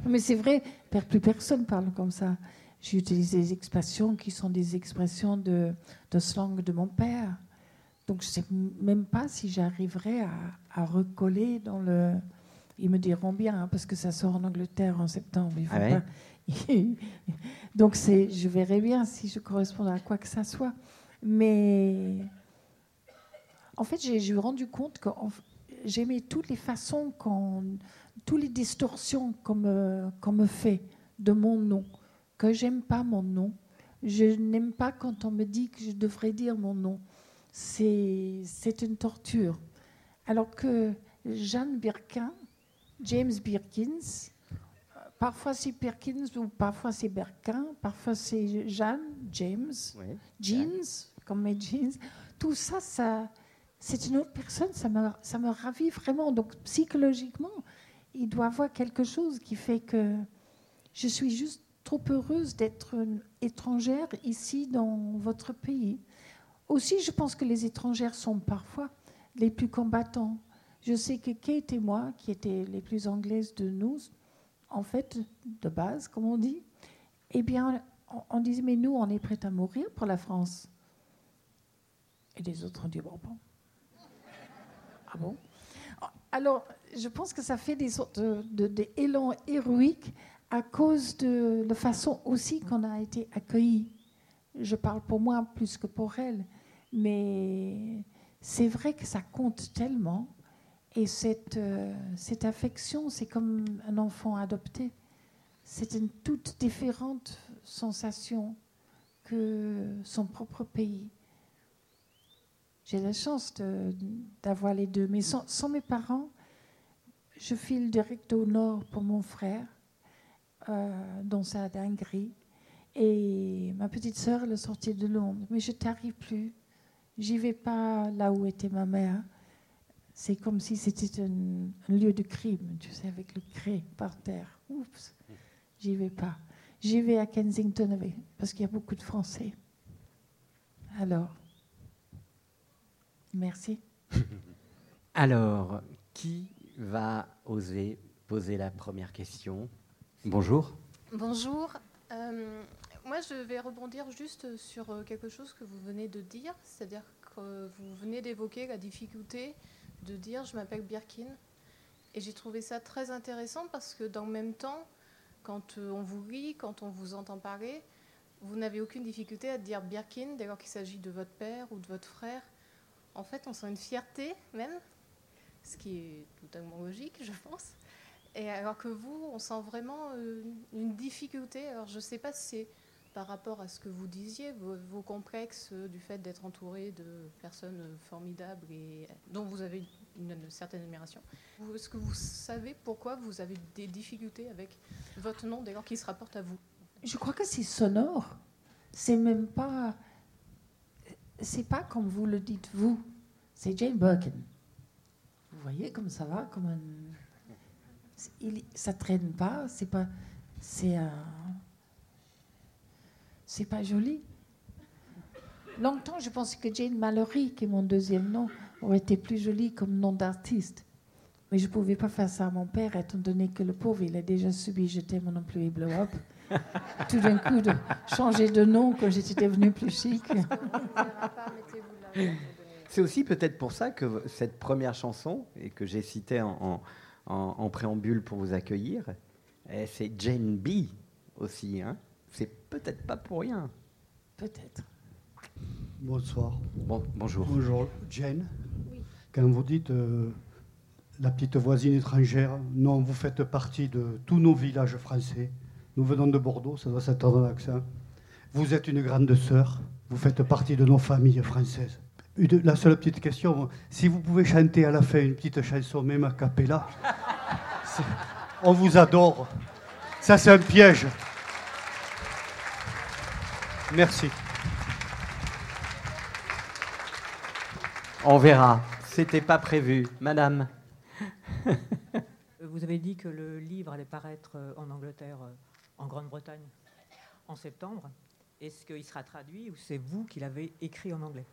Speaker 3: mais c'est vrai, plus personne parle comme ça. J'utilise des expressions qui sont des expressions de, de slang de mon père. Donc je ne sais même pas si j'arriverai à, recoller dans le... Ils me diront bien, hein, parce que ça sort en Angleterre en septembre. Il faut ah pas... Donc je verrai bien si je corresponds à quoi que ça soit. Mais en fait, j'ai rendu compte que j'aimais toutes les façons, toutes les distorsions qu'on me, fait de mon nom, que j'aime pas mon nom. Je n'aime pas quand on me dit que je devrais dire mon nom. C'est une torture. Alors que Jeanne Birkin, James Birkins. Parfois c'est Birkins ou parfois c'est Birkin, parfois c'est Jeanne, James, Jeans, comme mes jeans. Tout ça, ça c'est une autre personne, ça me, ça me ravit vraiment. Donc psychologiquement, il doit avoir quelque chose qui fait que je suis juste trop heureuse d'être étrangère ici dans votre pays. Aussi, je pense que les étrangères sont parfois les plus combattants. Je sais que Kate et moi, qui étaient les plus anglaises de nous, en fait, de base, comme on dit, eh bien, on, disait, mais nous, on est prêts à mourir pour la France. Et les autres ont dit, bon, bon. Ah Alors, je pense que ça fait des sortes de, des élans héroïques à cause de la façon aussi qu'on a été accueillis. Je parle pour moi plus que pour elle, mais c'est vrai que ça compte tellement. Et cette, euh, cette affection, c'est comme un enfant adopté. C'est une toute différente sensation que son propre pays. J'ai la chance d'avoir les deux. Mais sans, mes parents, je file direct au nord pour mon frère, euh, dans sa dinguerie. Et ma petite sœur, elle est sortie de Londres. Mais je t'arrive plus. J'y vais pas là où était ma mère. C'est comme si c'était un, lieu de crime, tu sais, avec le cré par terre. Oups, j'y vais pas. J'y vais à Kensington parce qu'il y a beaucoup de Français. Alors, Merci.
Speaker 2: Alors, qui va oser poser la première question? Bonjour.
Speaker 4: Bonjour. Euh, moi, je vais rebondir juste sur euh, quelque chose que vous venez de dire, c'est-à-dire que vous venez d'évoquer la difficulté de dire je m'appelle Birkin. Et j'ai trouvé ça très intéressant parce que dans le même temps, quand euh, on vous lit, quand on vous entend parler, vous n'avez aucune difficulté à dire Birkin dès lors qu'il s'agit de votre père ou de votre frère en fait, on sent une fierté même, ce qui est totalement logique, je pense. Et alors que vous, on sent vraiment euh, une difficulté. Alors je ne sais pas si c'est par rapport à ce que vous disiez, vos, complexes du fait d'être entouré de personnes formidables et dont vous avez une, certaine admiration. Est-ce que vous savez pourquoi vous avez des difficultés avec votre nom dès lors qu'il se rapporte à vous?
Speaker 3: Je crois que c'est sonore. C'est même pas c'est pas comme vous le dites vous, c'est Jane Birkin. Vous voyez comme ça va, comme un... Ça traîne pas, c'est pas, c'est un, c'est pas joli. Longtemps, je pensais que Jane Mallory, qui est mon deuxième nom, aurait été plus joli comme nom d'artiste. Mais je ne pouvais pas faire ça à mon père, étant donné que le pauvre, il a déjà subi jeter mon employé blow up tout d'un coup de changer de nom quand j'étais devenue plus chic.
Speaker 2: C'est aussi peut-être pour ça que cette première chanson, et que j'ai citée en, en, préambule pour vous accueillir, eh, c'est Jane B aussi. Hein c'est peut-être pas pour rien.
Speaker 3: Peut-être.
Speaker 5: Bonsoir.
Speaker 2: Bon, bonjour.
Speaker 5: Bonjour, Jane. Quand vous dites euh, la petite voisine étrangère, non, vous faites partie de tous nos villages français. Nous venons de Bordeaux, ça doit s'attendre l'accent. Vous êtes une grande sœur, vous faites partie de nos familles françaises. la seule petite question, si vous pouvez chanter à la fin une petite chanson, même a cappella, on vous adore. Ça, c'est un piège. Merci.
Speaker 2: On verra. C'était pas prévu. Madame.
Speaker 6: Vous avez dit que le livre allait paraître en Angleterre en Grande-Bretagne en septembre. Est-ce qu'il sera traduit ou c'est vous qui l'avez écrit en anglais?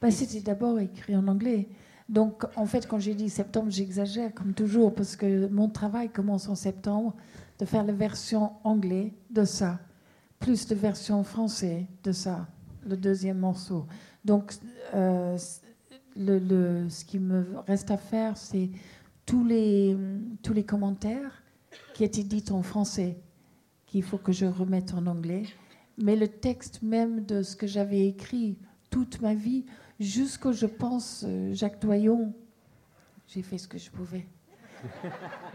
Speaker 3: Bah, C'était d'abord écrit en anglais. Donc, en fait, quand j'ai dit septembre, j'exagère comme toujours, parce que mon travail commence en septembre, de faire la version anglais de ça, plus de version français de ça, le deuxième morceau. Donc, euh, ce qui me reste à faire, c'est tous les, tous les commentaires qui étaient dits en français qu'il faut que je remette en anglais. Mais le texte même de ce que j'avais écrit toute ma vie, jusqu'au, je pense, euh, Jacques Doyon, j'ai fait ce que je pouvais.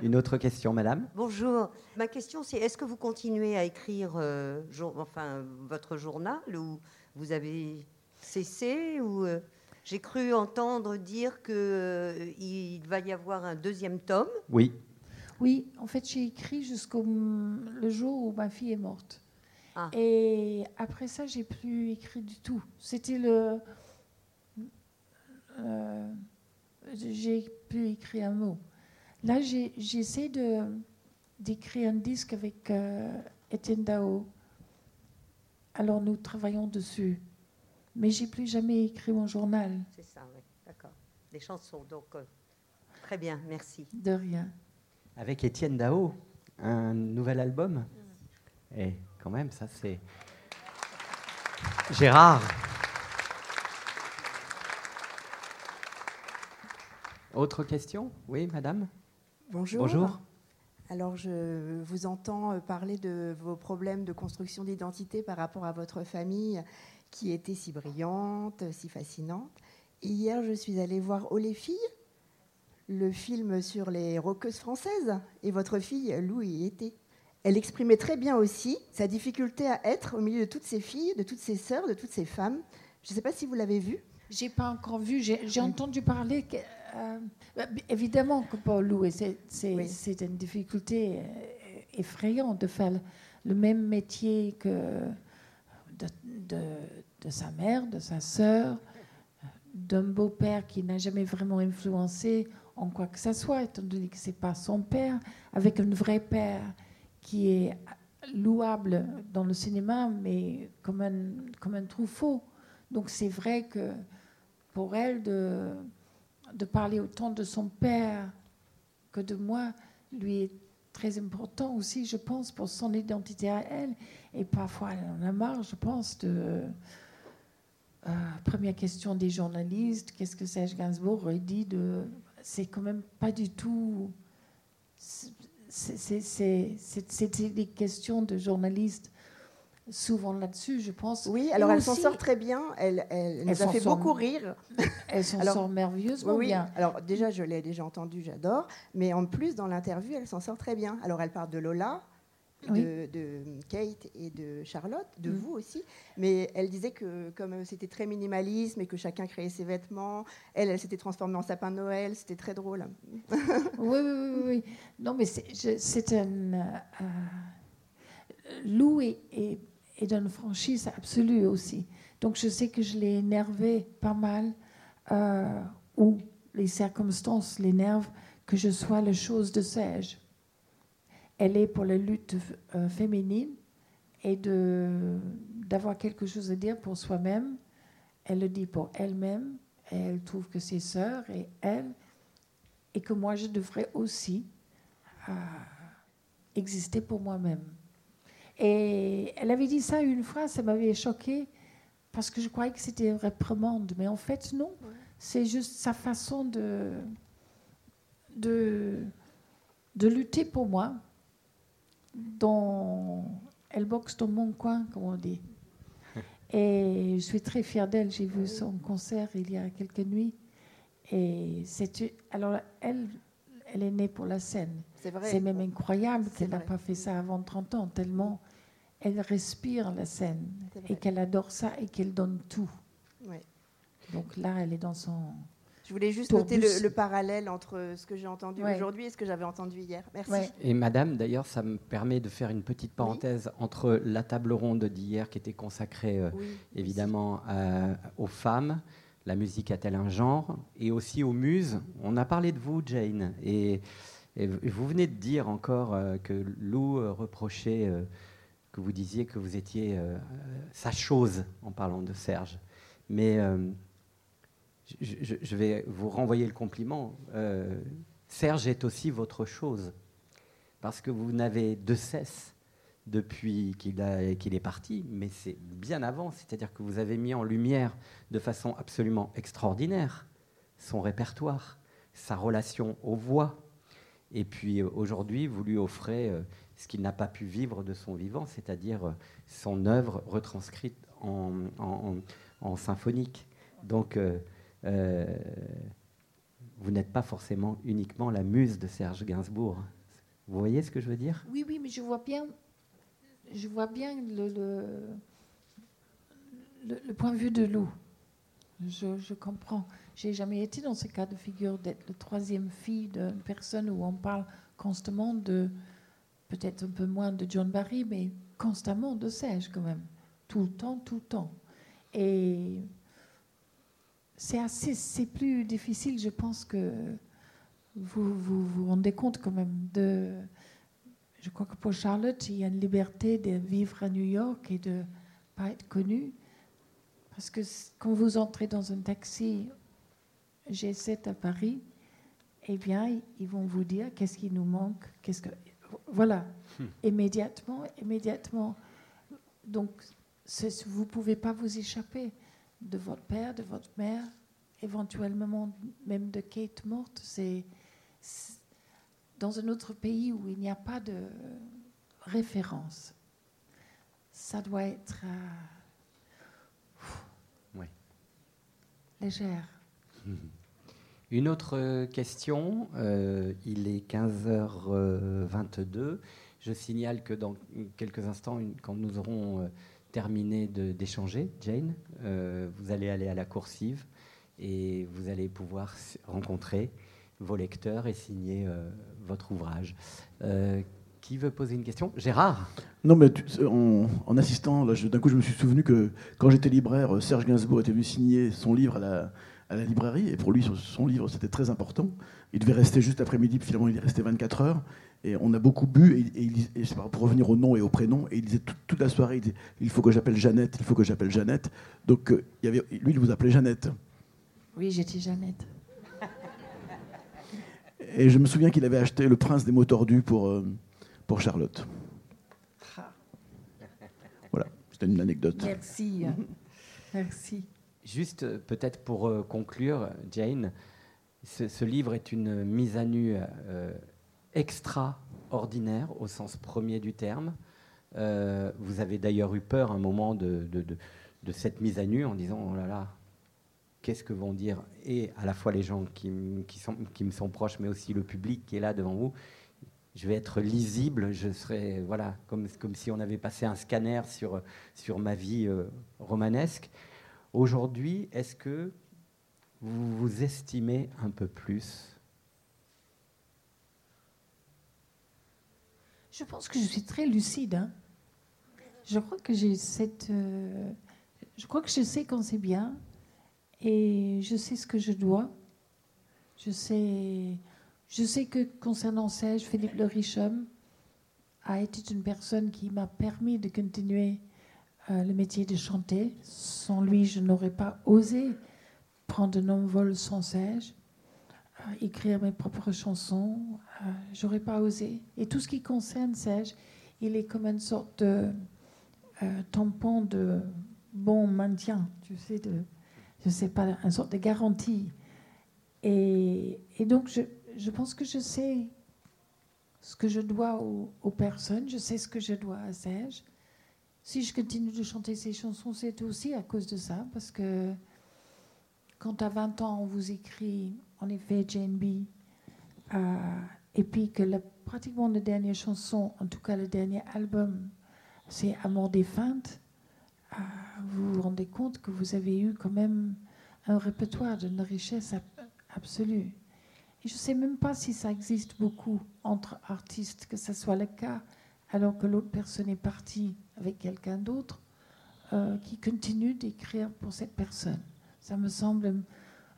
Speaker 2: Une autre question, madame?
Speaker 7: Bonjour. Ma question, c'est est-ce que vous continuez à écrire euh, enfin, votre journal ou vous avez cessé ou, euh? J'ai cru entendre dire qu'il il va y avoir un deuxième tome.
Speaker 2: Oui.
Speaker 3: Oui, en fait, j'ai écrit jusqu'au le jour où ma fille est morte.
Speaker 7: Ah.
Speaker 3: Et après ça, j'ai plus écrit du tout. C'était le. euh, j'ai plus écrit un mot. Là, j'ai- j'essaie de d'écrire un disque avec euh, Étienne Dao. Alors nous travaillons dessus. Mais j'ai plus jamais écrit mon journal.
Speaker 7: C'est ça, oui, d'accord. Des chansons, donc euh, très bien, merci.
Speaker 3: De rien.
Speaker 2: Avec Étienne Dao, un nouvel album. Et quand même, ça c'est. Gérard. Autre question? Oui, madame?
Speaker 8: Bonjour.
Speaker 2: Bonjour.
Speaker 8: Alors, je vous entends euh, parler de vos problèmes de construction d'identité par rapport à votre famille qui était si brillante, si fascinante. Hier, je suis allée voir Oh les filles, le film sur les rockeuses françaises, et votre fille, Lou, y était. Elle exprimait très bien aussi sa difficulté à être au milieu de toutes ces filles, de toutes ces sœurs, de toutes ces femmes. Je ne sais pas si vous l'avez vu.
Speaker 3: J'ai pas encore vu, j'ai entendu parler. Que, euh, bah, évidemment que pour Louis, c'est
Speaker 8: Oui.
Speaker 3: une difficulté euh, effrayante de faire le même métier que de, de- sa mère, de sa sœur, d'un beau-père qui n'a jamais vraiment influencé en quoi que ce soit, étant donné que c'est pas son père, avec un vrai père qui est louable dans le cinéma, mais comme un, comme un. Donc c'est vrai que pour elle de, de parler autant de son père que de moi lui est très important aussi, je pense, pour son identité à elle. Et parfois, elle en a marre, je pense, de... euh, première question des journalistes, qu'est-ce que Serge Gainsbourg aurait dit de... C'est quand même pas du tout... c'est- des questions de journalistes souvent là-dessus, je pense.
Speaker 8: Oui, alors elle s'en sort très bien. Elle, elle nous a fait
Speaker 3: sort-
Speaker 8: beaucoup rire.
Speaker 3: Elle s'en
Speaker 8: Alors,
Speaker 3: sort merveilleusement
Speaker 8: Oui,
Speaker 3: bien.
Speaker 8: Alors déjà, je l'ai déjà entendu, j'adore. Mais en plus, dans l'interview, elle s'en sort très bien. Alors elle parle de Lola,
Speaker 3: Oui.
Speaker 8: de, de Kate et de Charlotte, de
Speaker 3: Mm.
Speaker 8: vous aussi. Mais elle disait que comme c'était très minimalisme et que chacun créait ses vêtements, elle, elle s'était transformée en sapin de Noël. C'était très drôle.
Speaker 3: Oui, oui, oui, oui. Non, mais c'est un. euh, euh, Lou est, est, est d'une franchise absolue aussi. Donc je sais que je l'ai énervé pas mal, euh, ou les circonstances l'énervent, que je sois la chose de Serge. Elle est pour la lutte euh, féminine et de d'avoir quelque chose à dire pour soi-même. Elle le dit pour elle-même. Et elle trouve que ses sœurs et elle et que moi je devrais aussi euh, exister pour moi-même. Et elle avait dit ça une fois, ça m'avait choqué parce que je croyais que c'était une réprimande, mais en fait non, c'est juste sa façon de, de, de lutter pour moi. Dans, elle boxe dans mon coin, comme on dit. Et je suis très fière d'elle. J'ai vu son concert il y a quelques nuits. Et c'est alors elle, elle est née pour la scène.
Speaker 8: C'est vrai.
Speaker 3: C'est même incroyable qu'elle n'a pas fait ça avant 30 ans, tellement elle respire la scène et qu'elle adore ça et qu'elle donne tout. Donc là, elle est dans son.
Speaker 8: Je voulais juste
Speaker 3: Pour
Speaker 8: noter le, le parallèle entre ce que j'ai entendu
Speaker 3: Ouais.
Speaker 8: aujourd'hui et ce que j'avais entendu hier. Merci.
Speaker 3: Ouais.
Speaker 2: Et madame, d'ailleurs, ça me permet de faire une petite parenthèse entre la table ronde d'hier qui était consacrée euh,
Speaker 8: Oui.
Speaker 2: évidemment aux femmes, la musique a-t-elle un genre, et aussi aux muses. On a parlé de vous, Jane, et, et vous venez de dire encore euh, que Lou euh, reprochait euh, que vous disiez que vous étiez sa chose en parlant de Serge. Mais je, vais vous renvoyer le compliment. Serge est aussi votre chose, parce que vous n'avez de cesse depuis qu'il est parti, mais c'est bien avant, c'est-à-dire que vous avez mis en lumière de façon absolument extraordinaire son répertoire, sa relation aux voix. Et puis euh, aujourd'hui, vous lui offrez euh, ce qu'il n'a pas pu vivre de son vivant, c'est-à-dire euh, son œuvre retranscrite en, symphonique. Donc, vous n'êtes pas forcément uniquement la muse de Serge Gainsbourg. Vous voyez ce que je veux dire?
Speaker 3: Oui, oui, mais je vois bien, je vois bien le- le point de vue de Lou. Je, je comprends. J'ai jamais été dans ce cas de figure d'être la troisième fille d'une personne où on parle constamment de, peut-être un peu moins de John Barry, mais constamment de Serge quand même. Tout le temps, tout le temps. Et c'est assez, c'est plus difficile, je pense que vous, vous vous rendez compte quand même de. Je crois que pour Charlotte, il y a une liberté de vivre à New York et de pas être connue. Parce que quand vous entrez dans un taxi G7 à Paris, eh bien, ils vont vous dire qu'est-ce qui nous manque, qu'est-ce que. Voilà, immédiatement, immédiatement. Donc, vous ne pouvez pas vous échapper de votre père, de votre mère, éventuellement même de Kate morte. C'est c'est- dans un autre pays où il n'y a pas de référence. Ça doit être euh,
Speaker 2: Ouais.
Speaker 3: Légère.
Speaker 2: Une autre euh, question, euh, il est 15h22. Je signale que dans quelques instants, quand nous aurons euh, terminé d'échanger, Jane, euh, vous allez aller à la coursive et vous allez pouvoir rencontrer vos lecteurs et signer euh, votre ouvrage. Euh, qui veut poser une question Gérard
Speaker 9: Non, mais tu- en, en assistant, d'un coup, je me suis souvenu que quand j'étais libraire, Serge Gainsbourg était venu signer son livre à la, à la librairie, et pour lui, son- son livre, c'était très important. Il devait rester juste après-midi, puis finalement, il est resté 24 heures. Et on a beaucoup bu, et, et pour revenir au nom et au prénom, et il disait tout- toute la soirée, il disait, il faut que j'appelle Jeannette, il faut que j'appelle Jeannette. Donc, euh, il y avait, lui, il vous appelait Jeannette.
Speaker 3: Oui, j'étais Jeannette.
Speaker 9: Et je me souviens qu'il avait acheté Le Prince des mots tordus pour, euh, pour Charlotte. Voilà, c'était une anecdote.
Speaker 3: Merci. Merci.
Speaker 2: Juste euh, peut-être pour euh, conclure, Jane, ce, ce livre est une mise à nu euh, extraordinaire au sens premier du terme. Euh, vous avez d'ailleurs eu peur un moment de, de- de- de cette mise à nu en disant oh là là, qu'est-ce que vont dire et à la fois les gens qui, m- qui sont, qui me sont proches, mais aussi le public qui est là devant vous. Je vais être lisible, je serai voilà comme, comme si on avait passé un scanner sur, sur ma vie euh, romanesque. Aujourd'hui, est-ce que vous vous estimez un peu plus?
Speaker 3: Je pense que je suis très lucide. hein. Je crois que j'ai cette. euh, je crois que je sais quand c'est bien et je sais ce que je dois. Je sais, je sais que concernant Serge, Philippe Le Richhomme a été une personne qui m'a permis de continuer euh, le métier de chanter. Sans lui, je n'aurais pas osé prendre un envol sans Serge, euh, écrire mes propres chansons. Euh, J'aurais pas osé. Et tout ce qui concerne Serge, il est comme une sorte de euh, tampon de bon maintien, tu sais, de, je sais pas, une sorte de garantie. Et donc, je, je pense que je sais ce que je dois aux, personnes, je sais ce que je dois à Serge. Si je continue de chanter ces chansons, c'est aussi à cause de ça, parce que quand à 20 ans, on vous écrit, en effet, Jane B., euh, et puis que la- pratiquement la dernière chanson, en tout cas le dernier album, c'est Amour des feintes, euh, vous vous rendez compte que vous avez eu quand même un répertoire d'une richesse ab- absolue. Je ne sais même pas si ça existe beaucoup entre artistes, que ce soit le cas, alors que l'autre personne est partie avec quelqu'un d'autre, euh, qui continue d'écrire pour cette personne. Ça me semble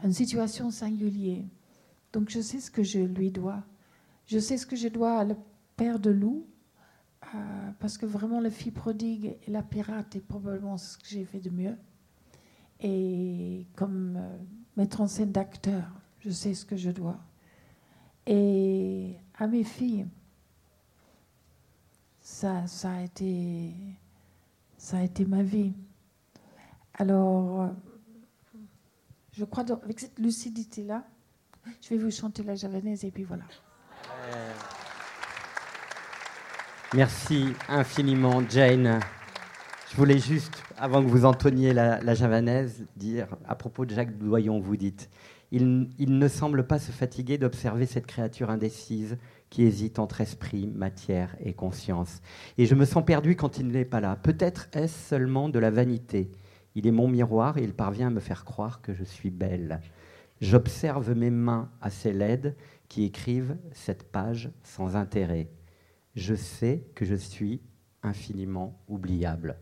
Speaker 3: une situation singulière. Donc je sais ce que je lui dois. Je sais ce que je dois à le père de Lou, euh, parce que vraiment le fille prodigue et la pirate est probablement ce que j'ai fait de mieux. Et comme euh, mettre en scène d'acteur, je sais ce que je dois. Et à mes filles, ça, ça, a, été, ça a été ma vie. Alors, je crois avec cette lucidité-là, je vais vous chanter la javanaise et puis voilà.
Speaker 2: Merci infiniment, Jane. Je voulais juste, avant que vous entonniez la, la javanaise, dire à propos de Jacques Doyon, vous dites il, ne semble pas se fatiguer d'observer cette créature indécise qui hésite entre esprit, matière et conscience. Et je me sens perdu quand il n'est pas là. Peut-être est-ce seulement de la vanité. Il est mon miroir et il parvient à me faire croire que je suis belle. J'observe mes mains assez laides qui écrivent cette page sans intérêt. Je sais que je suis infiniment oubliable.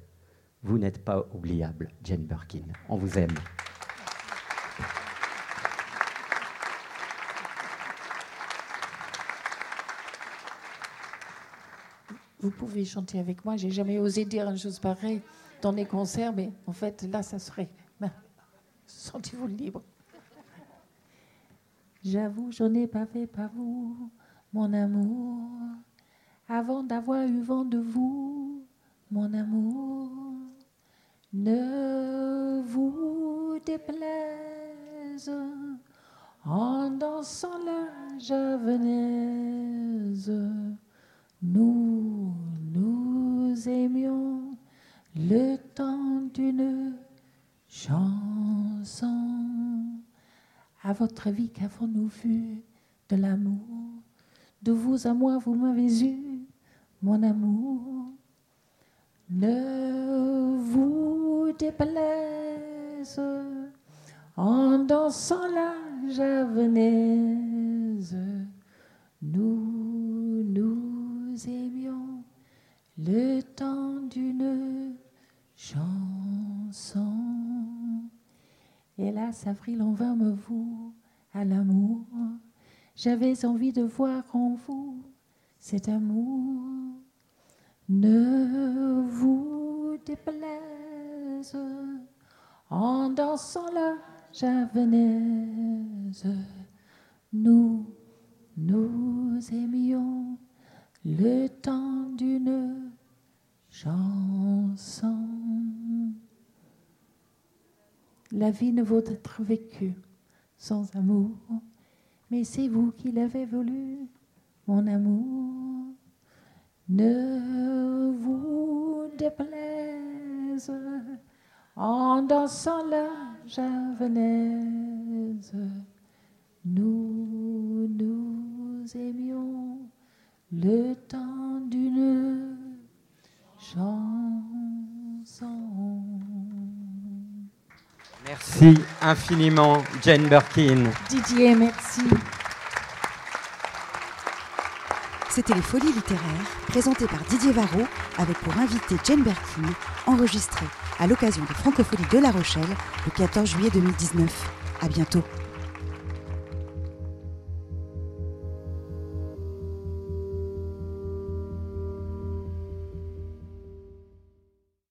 Speaker 2: Vous n'êtes pas oubliable, Jane Birkin. On vous aime.
Speaker 3: Vous pouvez chanter avec moi. J'ai jamais osé dire une chose pareille dans les concerts, mais en fait, là, ça serait. Ben, sentez-vous libre. J'avoue, je n'ai pas fait par vous, mon amour, avant d'avoir eu vent de vous, mon amour. Ne vous déplaise en dansant la javanaise. Nous nous aimions le temps d'une chanson. À votre avis, qu'avons-nous vu de l'amour? De vous à moi, vous m'avez eu, mon amour. Ne vous déplaise en dansant la javanaise. Nous le temps d'une chanson. Hélas, avril en vain me voue à l'amour. J'avais envie de voir en vous cet amour. Ne vous déplaise en dansant la javanaise. Nous nous aimions le temps d'une chanson. La vie ne vaut être vécue sans amour, mais c'est vous qui l'avez voulu, mon amour. Ne vous déplaise en dansant la javanaise. Nous nous aimions le temps d'une chanson.
Speaker 2: Merci infiniment, Jane Birkin.
Speaker 3: Didier, merci.
Speaker 1: C'était Les Folies littéraires, présentées par Didier Varro, avec pour invité Jane Birkin, enregistré à l'occasion des Francopholies de La Rochelle le 14 juillet 2019. À bientôt.